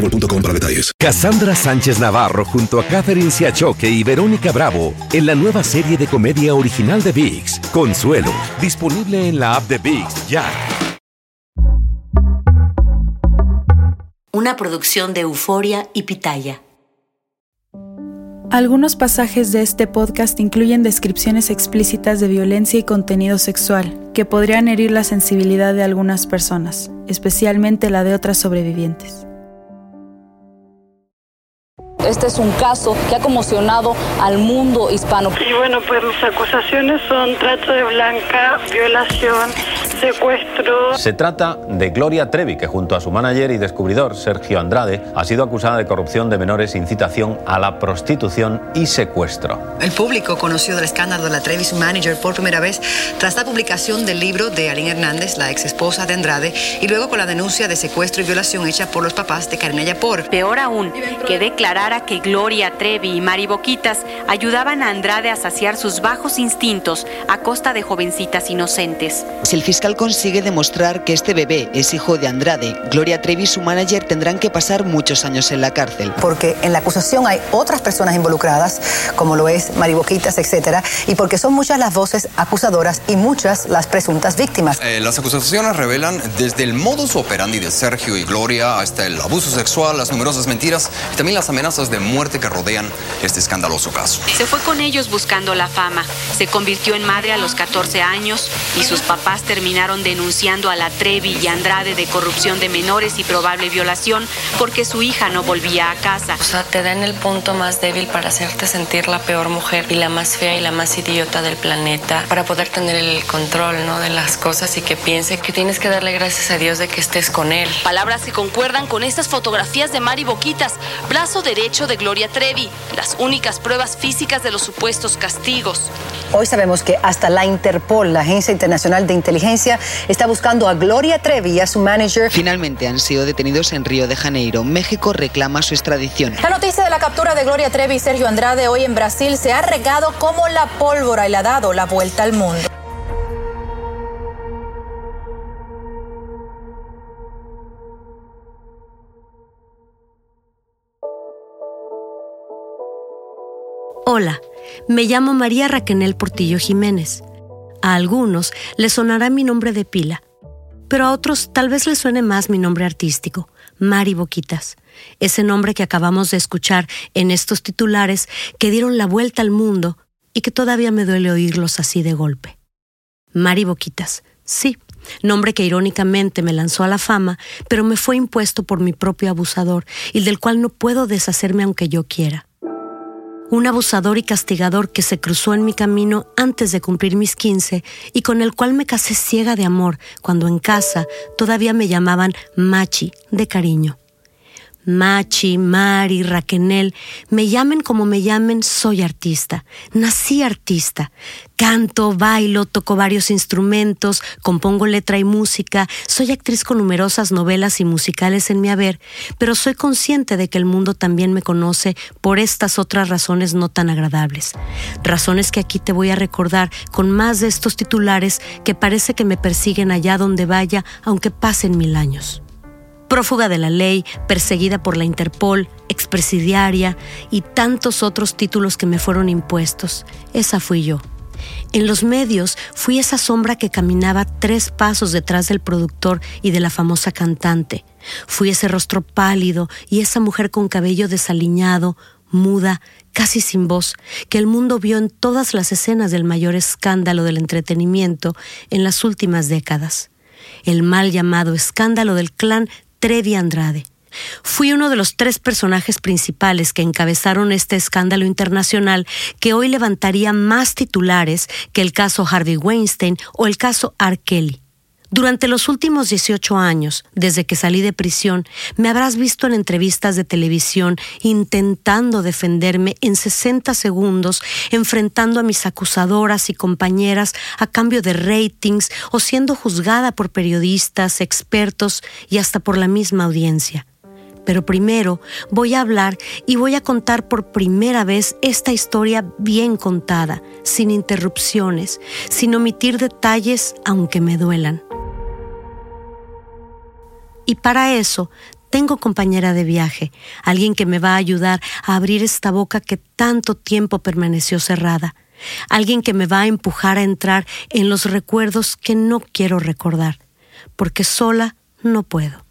boostmobile.com para detalles. Cassandra Sánchez Navarro junto a Catherine Siachoque y Verónica Bravo en la nueva serie de comedia original de VIX, Consuelo, disponible en la app de VIX ya. Una producción de Euforia y Pitaya. Algunos pasajes de este podcast incluyen descripciones explícitas de violencia y contenido sexual que podrían herir la sensibilidad de algunas personas, especialmente la de otras sobrevivientes. Este es un caso que ha conmocionado al mundo hispano. Y bueno, pues mis acusaciones son trato de blanca, violación, secuestro. Se trata de Gloria Trevi, que junto a su manager y descubridor Sergio Andrade ha sido acusada de corrupción de menores, incitación a la prostitución y secuestro. El público conoció del escándalo de la Trevi, su manager, por primera vez tras la publicación del libro de Aline Hernández, la ex esposa de Andrade, y luego con la denuncia de secuestro y violación hecha por los papás de Karina Yapor. Peor aún, que declarara que Gloria Trevi y Mari Boquitas ayudaban a Andrade a saciar sus bajos instintos a costa de jovencitas inocentes. Si el fiscal consigue demostrar que este bebé es hijo de Andrade, Gloria Trevi y su manager tendrán que pasar muchos años en la cárcel. Porque en la acusación hay otras personas involucradas, como lo es Mari Boquitas, etcétera, y porque son muchas las voces acusadoras y muchas las presuntas víctimas. Eh, las acusaciones revelan desde el modus operandi de Sergio y Gloria hasta el abuso sexual, las numerosas mentiras y también las amenazas de muerte que rodean este escandaloso caso. Se fue con ellos buscando la fama. Se convirtió en madre a los 14 años y sus papás terminaron denunciando a la Trevi y Andrade de corrupción de menores y probable violación porque su hija no volvía a casa. O sea, te dan el punto más débil para hacerte sentir la peor mujer y la más fea y la más idiota del planeta para poder tener el control, ¿no? De las cosas y que piense que tienes que darle gracias a Dios de que estés con él. Palabras que concuerdan con estas fotografías de Mari Boquitas, brazo derecho de Gloria Trevi, las únicas pruebas físicas de los supuestos castigos. Hoy sabemos que hasta la Interpol, la Agencia Internacional de Inteligencia, está buscando a Gloria Trevi y a su manager. Finalmente han sido detenidos en Río de Janeiro. México reclama su extradición. La noticia de la captura de Gloria Trevi y Sergio Andrade hoy en Brasil se ha regado como la pólvora y le ha dado la vuelta al mundo. Hola, me llamo María Raquenel Portillo Jiménez. A algunos les sonará mi nombre de pila, pero a otros tal vez les suene más mi nombre artístico, Mari Boquitas, ese nombre que acabamos de escuchar en estos titulares que dieron la vuelta al mundo y que todavía me duele oírlos así de golpe. Mari Boquitas, sí, nombre que irónicamente me lanzó a la fama, pero me fue impuesto por mi propio abusador y del cual no puedo deshacerme aunque yo quiera un abusador y castigador que se cruzó en mi camino antes de cumplir mis 15 y con el cual me casé ciega de amor cuando en casa todavía me llamaban Machi de cariño. Machi, Mari, Raquenel, me llamen como me llamen, soy artista. Nací artista. Canto, bailo, toco varios instrumentos, compongo letra y música, soy actriz con numerosas novelas y musicales en mi haber, pero soy consciente de que el mundo también me conoce por estas otras razones no tan agradables. Razones que aquí te voy a recordar con más de estos titulares que parece que me persiguen allá donde vaya, aunque pasen mil años prófuga de la ley, perseguida por la Interpol, expresidiaria y tantos otros títulos que me fueron impuestos. Esa fui yo. En los medios fui esa sombra que caminaba tres pasos detrás del productor y de la famosa cantante. Fui ese rostro pálido y esa mujer con cabello desaliñado, muda, casi sin voz, que el mundo vio en todas las escenas del mayor escándalo del entretenimiento en las últimas décadas. El mal llamado escándalo del clan Trevi Andrade. Fui uno de los tres personajes principales que encabezaron este escándalo internacional que hoy levantaría más titulares que el caso Harvey Weinstein o el caso R. Kelly. Durante los últimos 18 años, desde que salí de prisión, me habrás visto en entrevistas de televisión intentando defenderme en 60 segundos, enfrentando a mis acusadoras y compañeras a cambio de ratings o siendo juzgada por periodistas, expertos y hasta por la misma audiencia. Pero primero voy a hablar y voy a contar por primera vez esta historia bien contada, sin interrupciones, sin omitir detalles aunque me duelan. Y para eso tengo compañera de viaje, alguien que me va a ayudar a abrir esta boca que tanto tiempo permaneció cerrada, alguien que me va a empujar a entrar en los recuerdos que no quiero recordar, porque sola no puedo.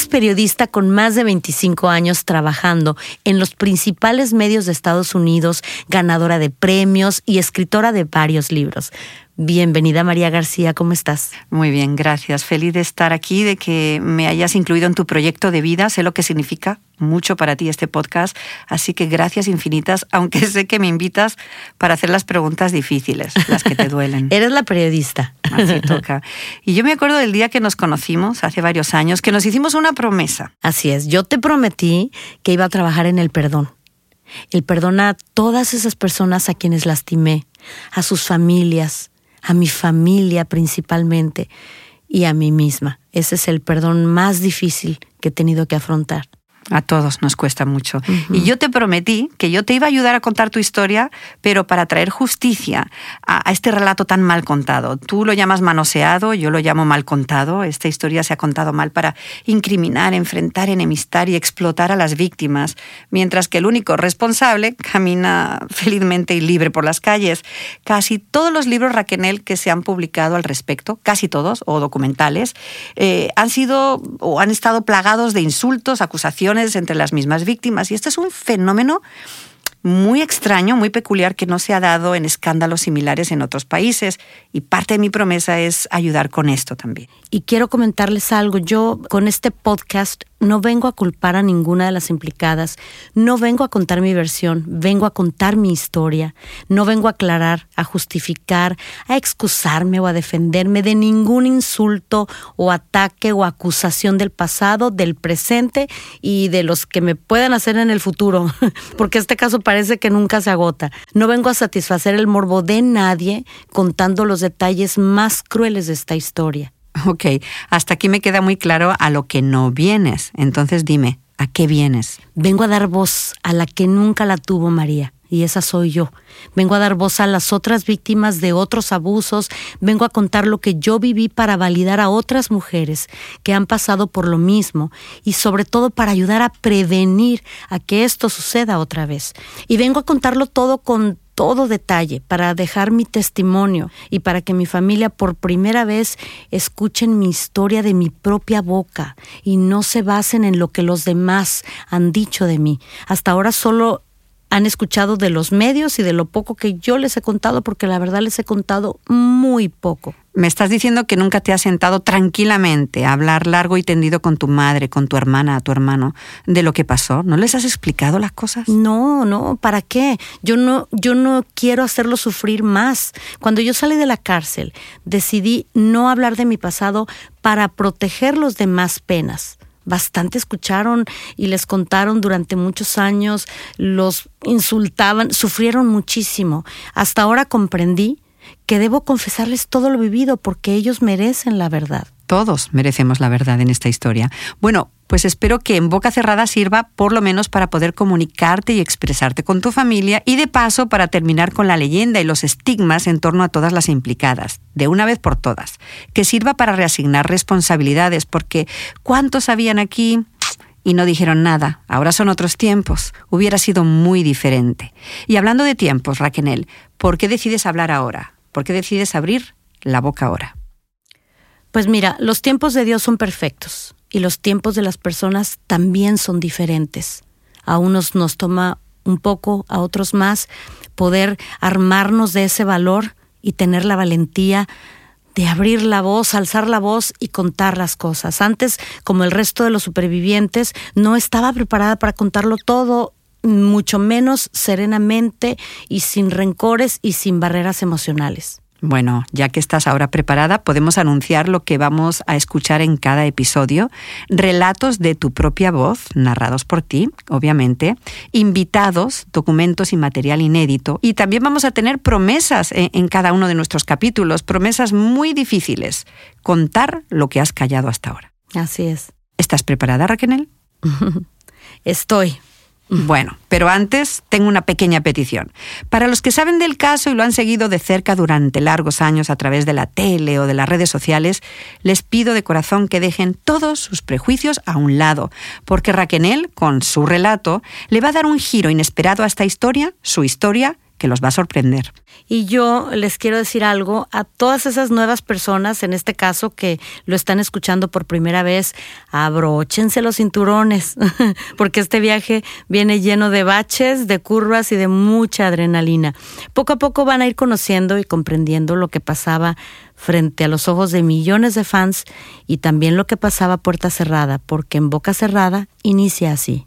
Es periodista con más de 25 años trabajando en los principales medios de Estados Unidos, ganadora de premios y escritora de varios libros. Bienvenida María García, ¿cómo estás? Muy bien, gracias. Feliz de estar aquí, de que me hayas incluido en tu proyecto de vida. Sé lo que significa mucho para ti este podcast, así que gracias infinitas, aunque sé que me invitas para hacer las preguntas difíciles, las que te duelen. Eres la periodista. Así toca. Y yo me acuerdo del día que nos conocimos, hace varios años, que nos hicimos una promesa. Así es, yo te prometí que iba a trabajar en el perdón. El perdón a todas esas personas a quienes lastimé, a sus familias, a mi familia principalmente y a mí misma. Ese es el perdón más difícil que he tenido que afrontar. A todos nos cuesta mucho. Y yo te prometí que yo te iba a ayudar a contar tu historia, pero para traer justicia a, este relato tan mal contado. Tú lo llamas manoseado, yo lo llamo mal contado. Esta historia se ha contado mal para incriminar, enfrentar, enemistar y explotar a las víctimas, mientras que el único responsable camina felizmente y libre por las calles. Casi todos los libros Raquenel que se han publicado al respecto, casi todos, o documentales, eh, han sido o han estado plagados de insultos, acusaciones, entre las mismas víctimas. Y este es un fenómeno muy extraño, muy peculiar que no se ha dado en escándalos similares en otros países y parte de mi promesa es ayudar con esto también. Y quiero comentarles algo, yo con este podcast no vengo a culpar a ninguna de las implicadas, no vengo a contar mi versión, vengo a contar mi historia, no vengo a aclarar, a justificar, a excusarme o a defenderme de ningún insulto o ataque o acusación del pasado, del presente y de los que me puedan hacer en el futuro, porque este caso parece que nunca se agota. No vengo a satisfacer el morbo de nadie contando los detalles más crueles de esta historia. Ok, hasta aquí me queda muy claro a lo que no vienes. Entonces dime, ¿a qué vienes? Vengo a dar voz a la que nunca la tuvo María, y esa soy yo. Vengo a dar voz a las otras víctimas de otros abusos, vengo a contar lo que yo viví para validar a otras mujeres que han pasado por lo mismo y sobre todo para ayudar a prevenir a que esto suceda otra vez. Y vengo a contarlo todo con todo detalle para dejar mi testimonio y para que mi familia por primera vez escuchen mi historia de mi propia boca y no se basen en lo que los demás han dicho de mí. Hasta ahora solo han escuchado de los medios y de lo poco que yo les he contado, porque la verdad les he contado muy poco. Me estás diciendo que nunca te has sentado tranquilamente a hablar largo y tendido con tu madre, con tu hermana, tu hermano, de lo que pasó. ¿No les has explicado las cosas? No, no, ¿para qué? Yo no, yo no quiero hacerlo sufrir más. Cuando yo salí de la cárcel, decidí no hablar de mi pasado para protegerlos de más penas bastante escucharon y les contaron durante muchos años, los insultaban, sufrieron muchísimo. Hasta ahora comprendí que debo confesarles todo lo vivido porque ellos merecen la verdad. Todos merecemos la verdad en esta historia. Bueno, pues espero que en boca cerrada sirva por lo menos para poder comunicarte y expresarte con tu familia y de paso para terminar con la leyenda y los estigmas en torno a todas las implicadas, de una vez por todas. Que sirva para reasignar responsabilidades, porque ¿cuántos habían aquí? y no dijeron nada. Ahora son otros tiempos. Hubiera sido muy diferente. Y hablando de tiempos, Raquel, ¿por qué decides hablar ahora? ¿Por qué decides abrir la boca ahora? Pues mira, los tiempos de Dios son perfectos y los tiempos de las personas también son diferentes. A unos nos toma un poco, a otros más, poder armarnos de ese valor y tener la valentía de abrir la voz, alzar la voz y contar las cosas. Antes, como el resto de los supervivientes, no estaba preparada para contarlo todo, mucho menos serenamente y sin rencores y sin barreras emocionales. Bueno, ya que estás ahora preparada, podemos anunciar lo que vamos a escuchar en cada episodio. Relatos de tu propia voz, narrados por ti, obviamente, invitados, documentos y material inédito. Y también vamos a tener promesas en, cada uno de nuestros capítulos, promesas muy difíciles. Contar lo que has callado hasta ahora. Así es. ¿Estás preparada, Raquel? Estoy. Bueno, pero antes tengo una pequeña petición. Para los que saben del caso y lo han seguido de cerca durante largos años a través de la tele o de las redes sociales, les pido de corazón que dejen todos sus prejuicios a un lado, porque Raquel, con su relato, le va a dar un giro inesperado a esta historia, su historia, que los va a sorprender. Y yo les quiero decir algo a todas esas nuevas personas, en este caso que lo están escuchando por primera vez, abróchense los cinturones, porque este viaje viene lleno de baches, de curvas y de mucha adrenalina. Poco a poco van a ir conociendo y comprendiendo lo que pasaba frente a los ojos de millones de fans y también lo que pasaba puerta cerrada, porque en boca cerrada inicia así.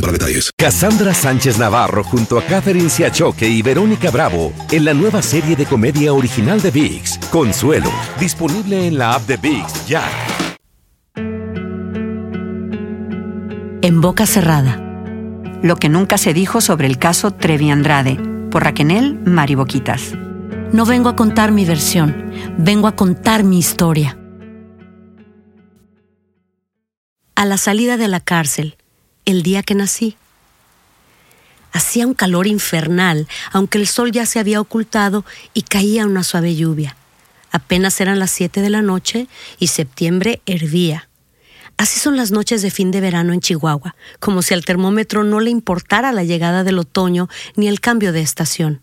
para detalles. Cassandra Sánchez Navarro junto a Catherine Siachoque y Verónica Bravo en la nueva serie de comedia original de VIX, Consuelo, disponible en la app de VIX ya. En boca cerrada. Lo que nunca se dijo sobre el caso Trevi Andrade, por Raquel Mariboquitas. No vengo a contar mi versión, vengo a contar mi historia. A la salida de la cárcel, el día que nací. Hacía un calor infernal, aunque el sol ya se había ocultado y caía una suave lluvia. Apenas eran las siete de la noche y septiembre hervía. Así son las noches de fin de verano en Chihuahua, como si al termómetro no le importara la llegada del otoño ni el cambio de estación.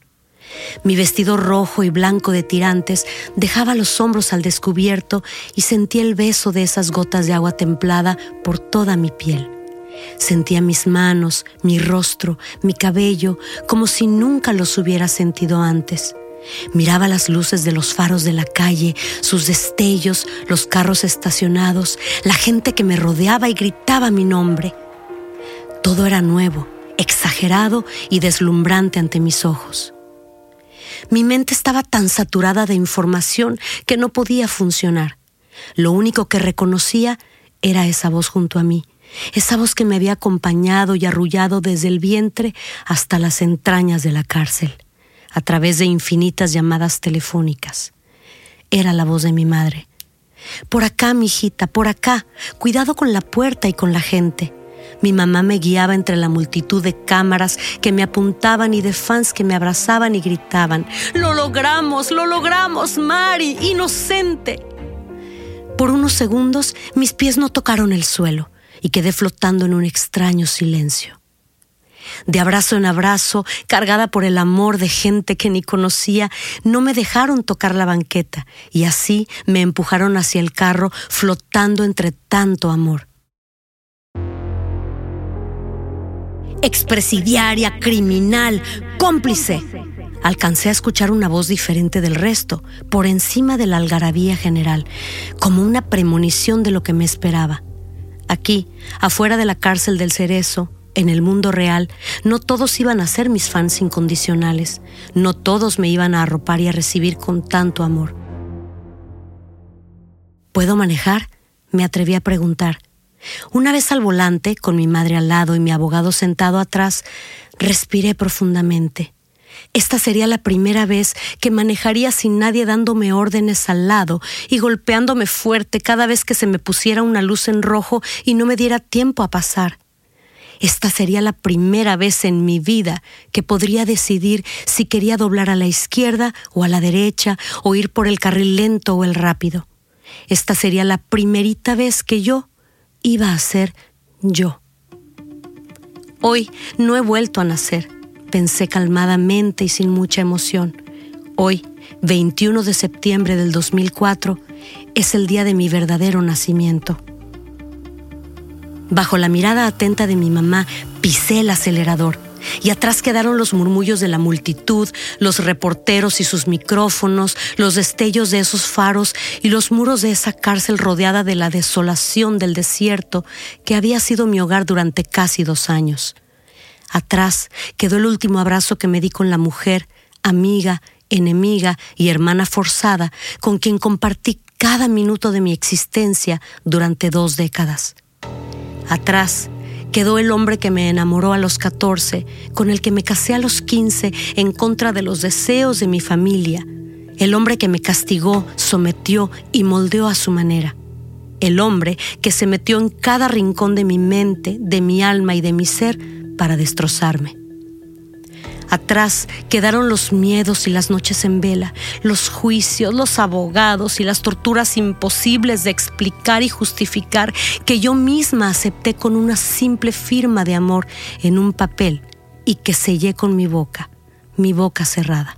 Mi vestido rojo y blanco de tirantes dejaba los hombros al descubierto y sentía el beso de esas gotas de agua templada por toda mi piel. Sentía mis manos, mi rostro, mi cabello, como si nunca los hubiera sentido antes. Miraba las luces de los faros de la calle, sus destellos, los carros estacionados, la gente que me rodeaba y gritaba mi nombre. Todo era nuevo, exagerado y deslumbrante ante mis ojos. Mi mente estaba tan saturada de información que no podía funcionar. Lo único que reconocía era esa voz junto a mí, esa voz que me había acompañado y arrullado desde el vientre hasta las entrañas de la cárcel, a través de infinitas llamadas telefónicas. Era la voz de mi madre. Por acá, mi hijita, por acá, cuidado con la puerta y con la gente. Mi mamá me guiaba entre la multitud de cámaras que me apuntaban y de fans que me abrazaban y gritaban, Lo logramos, lo logramos, Mari, inocente. Por unos segundos mis pies no tocaron el suelo y quedé flotando en un extraño silencio. De abrazo en abrazo, cargada por el amor de gente que ni conocía, no me dejaron tocar la banqueta y así me empujaron hacia el carro flotando entre tanto amor. Expresidiaria, criminal, cómplice. Alcancé a escuchar una voz diferente del resto, por encima de la algarabía general, como una premonición de lo que me esperaba. Aquí, afuera de la cárcel del Cerezo, en el mundo real, no todos iban a ser mis fans incondicionales, no todos me iban a arropar y a recibir con tanto amor. ¿Puedo manejar? Me atreví a preguntar. Una vez al volante, con mi madre al lado y mi abogado sentado atrás, respiré profundamente. Esta sería la primera vez que manejaría sin nadie dándome órdenes al lado y golpeándome fuerte cada vez que se me pusiera una luz en rojo y no me diera tiempo a pasar. Esta sería la primera vez en mi vida que podría decidir si quería doblar a la izquierda o a la derecha o ir por el carril lento o el rápido. Esta sería la primerita vez que yo iba a ser yo. Hoy no he vuelto a nacer, pensé calmadamente y sin mucha emoción. Hoy, 21 de septiembre del 2004, es el día de mi verdadero nacimiento. Bajo la mirada atenta de mi mamá, pisé el acelerador y atrás quedaron los murmullos de la multitud, los reporteros y sus micrófonos, los destellos de esos faros y los muros de esa cárcel rodeada de la desolación del desierto que había sido mi hogar durante casi dos años. Atrás. Quedó el último abrazo que me di con la mujer, amiga, enemiga y hermana forzada con quien compartí cada minuto de mi existencia durante dos décadas. Atrás quedó el hombre que me enamoró a los 14, con el que me casé a los 15 en contra de los deseos de mi familia, el hombre que me castigó, sometió y moldeó a su manera, el hombre que se metió en cada rincón de mi mente, de mi alma y de mi ser para destrozarme. Atrás quedaron los miedos y las noches en vela, los juicios, los abogados y las torturas imposibles de explicar y justificar que yo misma acepté con una simple firma de amor en un papel y que sellé con mi boca, mi boca cerrada.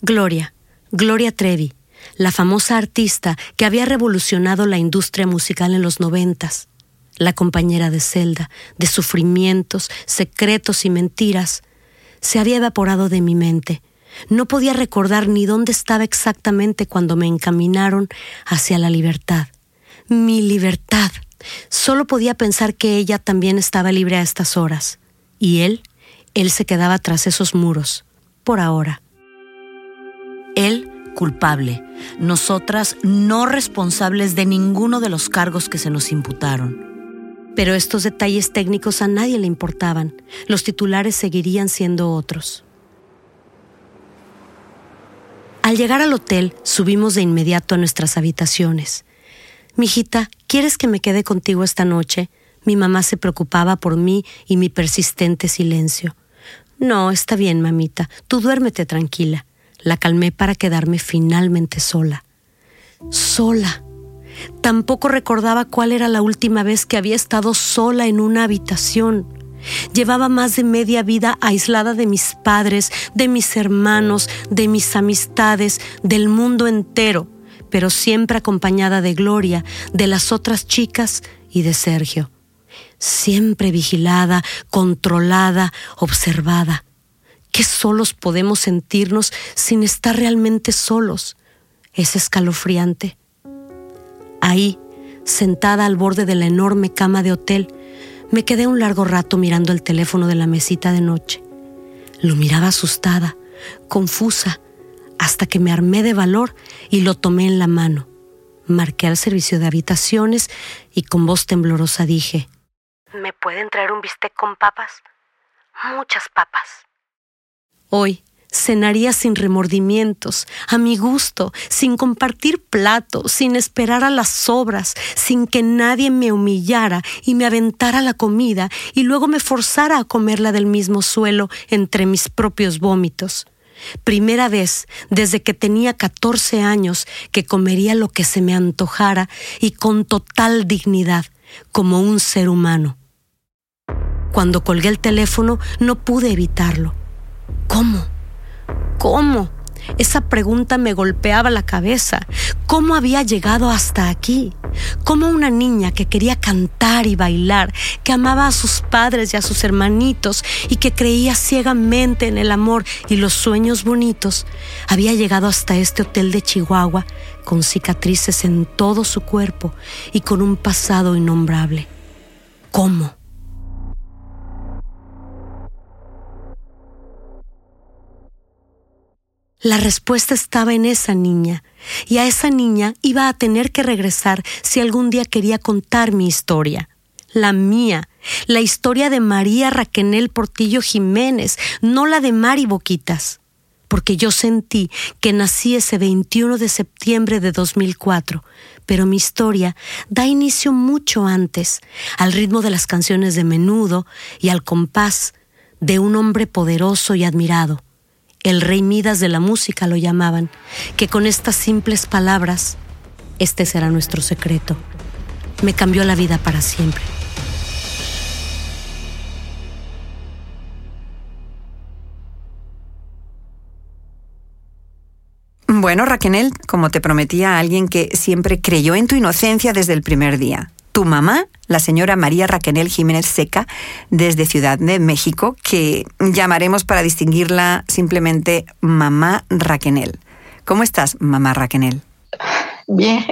Gloria, Gloria Trevi, la famosa artista que había revolucionado la industria musical en los noventas la compañera de celda, de sufrimientos, secretos y mentiras, se había evaporado de mi mente. No podía recordar ni dónde estaba exactamente cuando me encaminaron hacia la libertad. Mi libertad. Solo podía pensar que ella también estaba libre a estas horas. Y él, él se quedaba tras esos muros, por ahora. Él culpable, nosotras no responsables de ninguno de los cargos que se nos imputaron. Pero estos detalles técnicos a nadie le importaban. Los titulares seguirían siendo otros. Al llegar al hotel, subimos de inmediato a nuestras habitaciones. Mijita, ¿quieres que me quede contigo esta noche? Mi mamá se preocupaba por mí y mi persistente silencio. No, está bien, mamita, tú duérmete tranquila. La calmé para quedarme finalmente sola. Sola. Tampoco recordaba cuál era la última vez que había estado sola en una habitación. Llevaba más de media vida aislada de mis padres, de mis hermanos, de mis amistades, del mundo entero, pero siempre acompañada de Gloria, de las otras chicas y de Sergio. Siempre vigilada, controlada, observada. Qué solos podemos sentirnos sin estar realmente solos. Es escalofriante. Ahí, sentada al borde de la enorme cama de hotel, me quedé un largo rato mirando el teléfono de la mesita de noche. Lo miraba asustada, confusa, hasta que me armé de valor y lo tomé en la mano. Marqué al servicio de habitaciones y con voz temblorosa dije, ¿Me pueden traer un bistec con papas? Muchas papas. Hoy, cenaría sin remordimientos, a mi gusto, sin compartir platos, sin esperar a las sobras, sin que nadie me humillara y me aventara la comida y luego me forzara a comerla del mismo suelo entre mis propios vómitos. Primera vez desde que tenía 14 años que comería lo que se me antojara y con total dignidad, como un ser humano. Cuando colgué el teléfono no pude evitarlo. ¿Cómo? ¿Cómo? Esa pregunta me golpeaba la cabeza. ¿Cómo había llegado hasta aquí? ¿Cómo una niña que quería cantar y bailar, que amaba a sus padres y a sus hermanitos y que creía ciegamente en el amor y los sueños bonitos, había llegado hasta este hotel de Chihuahua con cicatrices en todo su cuerpo y con un pasado innombrable? ¿Cómo? La respuesta estaba en esa niña, y a esa niña iba a tener que regresar si algún día quería contar mi historia, la mía, la historia de María Raquenel Portillo Jiménez, no la de Mari Boquitas, porque yo sentí que nací ese 21 de septiembre de 2004, pero mi historia da inicio mucho antes, al ritmo de las canciones de menudo y al compás de un hombre poderoso y admirado. El rey Midas de la música lo llamaban, que con estas simples palabras, este será nuestro secreto, me cambió la vida para siempre. Bueno, Raquel, como te prometía alguien que siempre creyó en tu inocencia desde el primer día. Tu mamá, la señora María Raquel Jiménez Seca, desde Ciudad de México, que llamaremos para distinguirla simplemente Mamá Raquel. ¿Cómo estás, Mamá Raquel? Bien,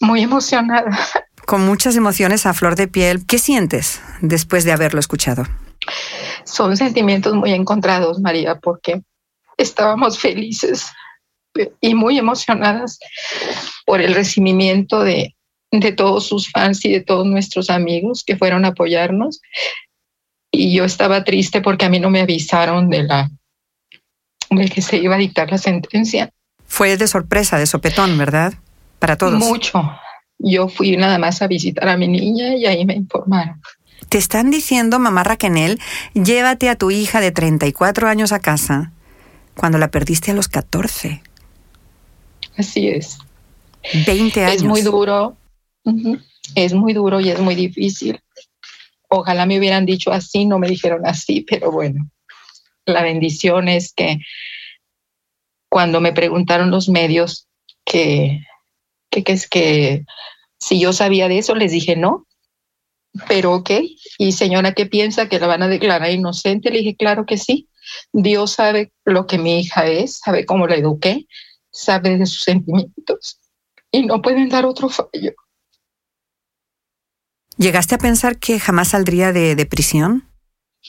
muy emocionada. Con muchas emociones a flor de piel. ¿Qué sientes después de haberlo escuchado? Son sentimientos muy encontrados, María, porque estábamos felices y muy emocionadas por el recibimiento de, de todos sus fans y de todos nuestros amigos que fueron a apoyarnos. Y yo estaba triste porque a mí no me avisaron de la de que se iba a dictar la sentencia. Fue de sorpresa, de sopetón, ¿verdad? Para todos. Mucho. Yo fui nada más a visitar a mi niña y ahí me informaron. Te están diciendo, mamá Raquel, llévate a tu hija de 34 años a casa cuando la perdiste a los 14. Así es. 20 años. Es muy duro, es muy duro y es muy difícil. Ojalá me hubieran dicho así, no me dijeron así, pero bueno, la bendición es que cuando me preguntaron los medios que, es que si yo sabía de eso, les dije no, pero ok. Y señora, ¿qué piensa que la van a declarar inocente? Le dije, claro que sí. Dios sabe lo que mi hija es, sabe cómo la eduqué, sabe de sus sentimientos y no pueden dar otro fallo. ¿Llegaste a pensar que jamás saldría de, prisión?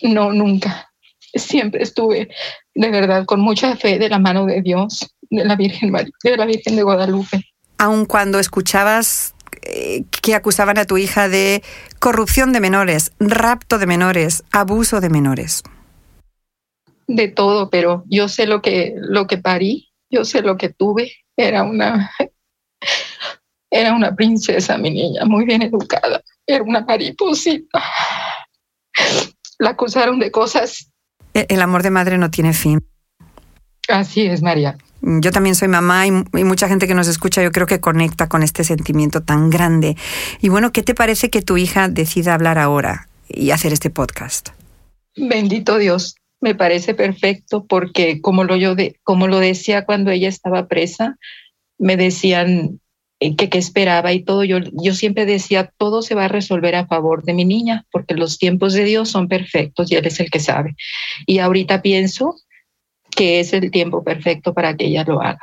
No, nunca. Siempre estuve de verdad con mucha fe de la mano de Dios, de la Virgen de la Virgen de Guadalupe. Aun cuando escuchabas eh, que acusaban a tu hija de corrupción de menores, rapto de menores, abuso de menores. De todo, pero yo sé lo que lo que parí, yo sé lo que tuve. Era una era una princesa, mi niña, muy bien educada. Era una mariposita. La acusaron de cosas. E-, el amor de madre no tiene fin. Así es, María. Yo también soy mamá y, mucha gente que nos escucha yo creo que conecta con este sentimiento tan grande. Y bueno, ¿qué te parece que tu hija decida hablar ahora y hacer este podcast? Bendito Dios, me parece perfecto porque como lo, yo de, como lo decía cuando ella estaba presa, me decían, que, esperaba y todo. Yo, yo siempre decía, todo se va a resolver a favor de mi niña, porque los tiempos de Dios son perfectos y Él es el que sabe. Y ahorita pienso que es el tiempo perfecto para que ella lo haga.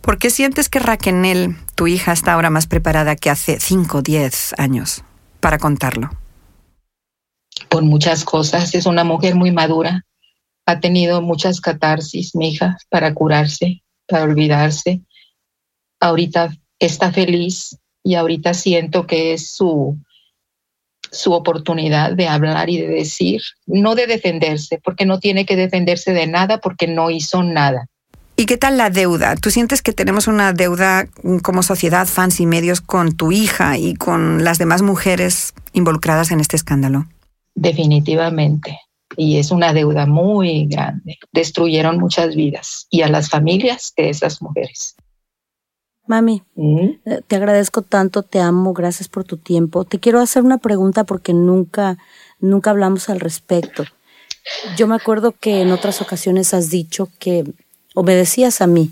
¿Por qué sientes que Raquel, tu hija, está ahora más preparada que hace 5 o 10 años para contarlo? Por muchas cosas. Es una mujer muy madura. Ha tenido muchas catarsis, mi hija, para curarse, para olvidarse. Ahorita está feliz y ahorita siento que es su, su oportunidad de hablar y de decir, no de defenderse, porque no tiene que defenderse de nada porque no hizo nada. ¿Y qué tal la deuda? ¿Tú sientes que tenemos una deuda como sociedad, fans y medios con tu hija y con las demás mujeres involucradas en este escándalo? Definitivamente. Y es una deuda muy grande. Destruyeron muchas vidas y a las familias de esas mujeres. Mami, eh, te agradezco tanto, te amo, gracias por tu tiempo. Te quiero hacer una pregunta porque nunca, nunca hablamos al respecto. Yo me acuerdo que en otras ocasiones has dicho que obedecías a mí.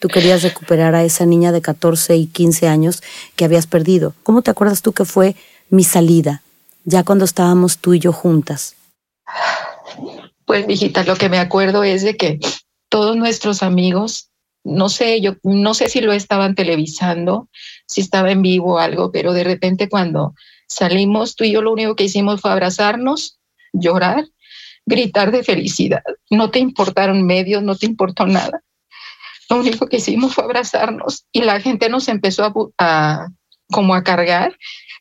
Tú querías recuperar a esa niña de 14 y 15 años que habías perdido. ¿Cómo te acuerdas tú que fue mi salida, ya cuando estábamos tú y yo juntas? Pues, hijita, lo que me acuerdo es de que todos nuestros amigos no sé, yo no sé si lo estaban televisando, si estaba en vivo o algo, pero de repente cuando salimos, tú y yo lo único que hicimos fue abrazarnos, llorar, gritar de felicidad. No te importaron medios, no te importó nada. Lo único que hicimos fue abrazarnos y la gente nos empezó a, como a cargar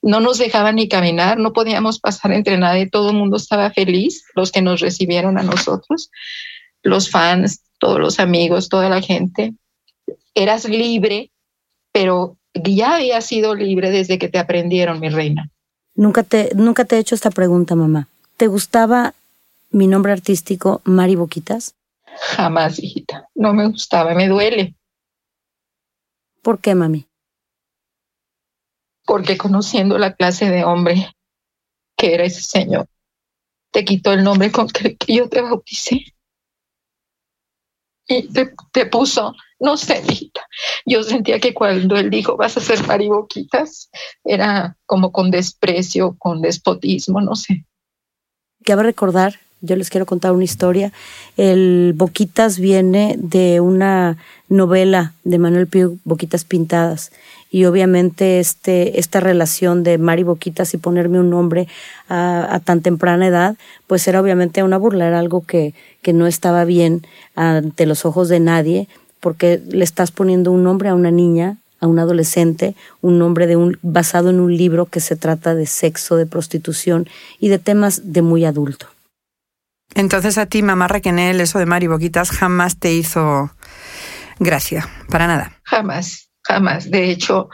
no nos dejaban ni caminar, no podíamos pasar entre nadie, todo el mundo estaba feliz, los que nos recibieron a nosotros, los fans, todos los amigos, toda la gente. Eras libre, pero ya había sido libre desde que te aprendieron, mi reina. Nunca te, nunca te he hecho esta pregunta, mamá. ¿Te gustaba mi nombre artístico, Mari Boquitas? Jamás, hijita. No me gustaba, me duele. ¿Por qué, mami? Porque conociendo la clase de hombre que era ese señor, te quitó el nombre con que yo te bauticé. Y te, puso no sé. Yo sentía que cuando él dijo vas a ser mariboquitas, era como con desprecio, con despotismo, no sé. Cabe recordar, yo les quiero contar una historia. El Boquitas viene de una novela de Manuel Pío, Boquitas Pintadas. Y obviamente este, esta relación de Mari Boquitas y ponerme un nombre a, tan temprana edad, pues era obviamente una burla, era algo que, que no estaba bien ante los ojos de nadie porque le estás poniendo un nombre a una niña, a un adolescente, un nombre de un, basado en un libro que se trata de sexo, de prostitución y de temas de muy adulto. Entonces a ti, mamá Raquenel, eso de Mari Boquitas jamás te hizo gracia, para nada. Jamás, jamás. De hecho,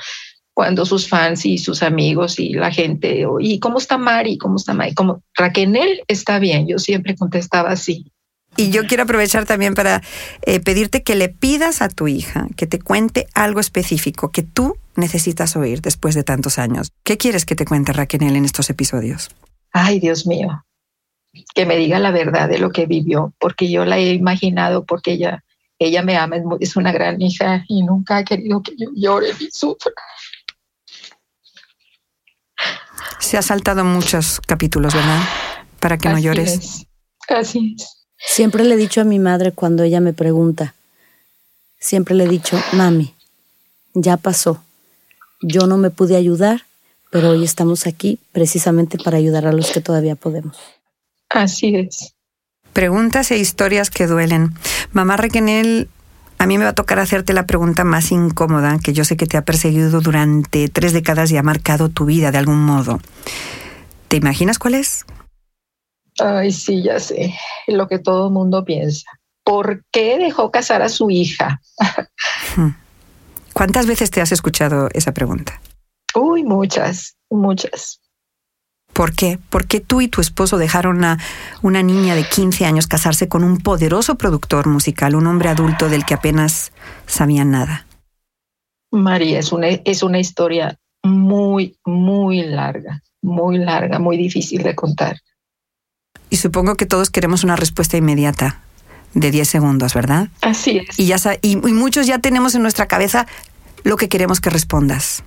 cuando sus fans y sus amigos y la gente, ¿y cómo está Mari? ¿Cómo está Mari? Como Raquenel está bien, yo siempre contestaba así. Y yo quiero aprovechar también para eh, pedirte que le pidas a tu hija que te cuente algo específico que tú necesitas oír después de tantos años. ¿Qué quieres que te cuente Raquel en estos episodios? Ay, Dios mío, que me diga la verdad de lo que vivió, porque yo la he imaginado, porque ella, ella me ama, es una gran hija y nunca ha querido que yo llore ni sufra. Se ha saltado muchos capítulos, ¿verdad? Para que no llores. Es. Así es. Siempre le he dicho a mi madre cuando ella me pregunta, siempre le he dicho, mami, ya pasó. Yo no me pude ayudar, pero hoy estamos aquí precisamente para ayudar a los que todavía podemos. Así es. Preguntas e historias que duelen. Mamá Requenel, a mí me va a tocar hacerte la pregunta más incómoda, que yo sé que te ha perseguido durante tres décadas y ha marcado tu vida de algún modo. ¿Te imaginas cuál es? Ay, sí, ya sé, lo que todo el mundo piensa. ¿Por qué dejó casar a su hija? Hmm. ¿Cuántas veces te has escuchado esa pregunta? Uy, muchas, muchas. ¿Por qué? ¿Por qué tú y tu esposo dejaron a una niña de 15 años casarse con un poderoso productor musical, un hombre adulto del que apenas sabían nada? María, es una, es una historia muy, muy larga, muy larga, muy difícil de contar. Y supongo que todos queremos una respuesta inmediata de 10 segundos, ¿verdad? Así es. Y, ya, y, y muchos ya tenemos en nuestra cabeza lo que queremos que respondas.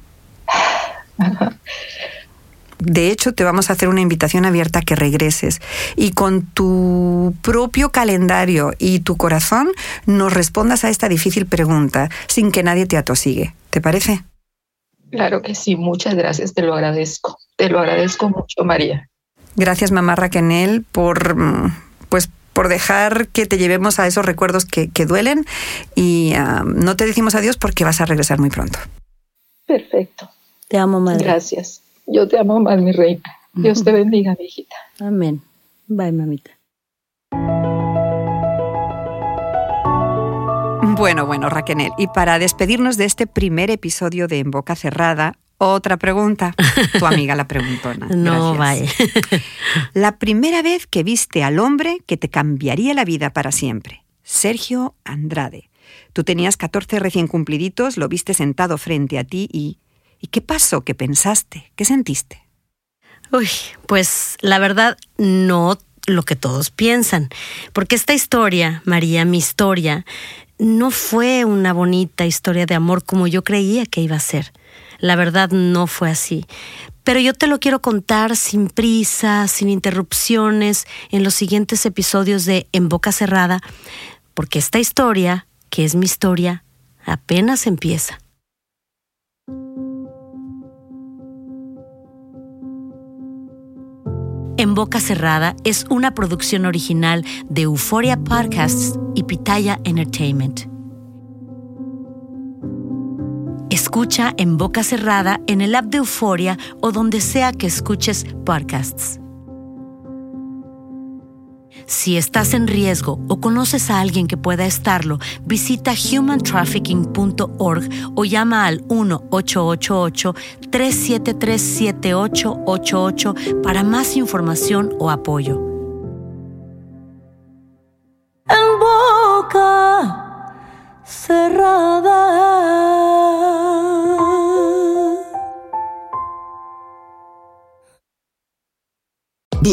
De hecho, te vamos a hacer una invitación abierta a que regreses y con tu propio calendario y tu corazón nos respondas a esta difícil pregunta sin que nadie te atosigue. ¿Te parece? Claro que sí, muchas gracias, te lo agradezco. Te lo agradezco mucho, María. Gracias, mamá Raquenel, por pues por dejar que te llevemos a esos recuerdos que, que duelen y uh, no te decimos adiós porque vas a regresar muy pronto. Perfecto. Te amo, madre. Gracias. Yo te amo más, mi reina. Dios te bendiga, mi hijita. Amén. Bye, mamita. Bueno, bueno, Raquenel, y para despedirnos de este primer episodio de En Boca Cerrada, otra pregunta. Tu amiga la preguntona. no, vaya. La primera vez que viste al hombre que te cambiaría la vida para siempre. Sergio Andrade. Tú tenías 14 recién cumpliditos, lo viste sentado frente a ti y... ¿Y qué pasó? ¿Qué pensaste? ¿Qué sentiste? Uy, pues la verdad no lo que todos piensan, porque esta historia, María, mi historia, no fue una bonita historia de amor como yo creía que iba a ser. La verdad no fue así. Pero yo te lo quiero contar sin prisa, sin interrupciones, en los siguientes episodios de En Boca Cerrada, porque esta historia, que es mi historia, apenas empieza. En Boca Cerrada es una producción original de Euphoria Podcasts y Pitaya Entertainment. Escucha en boca cerrada en el app de Euforia o donde sea que escuches podcasts. Si estás en riesgo o conoces a alguien que pueda estarlo, visita humantrafficking.org o llama al 1-888-373-7888 para más información o apoyo.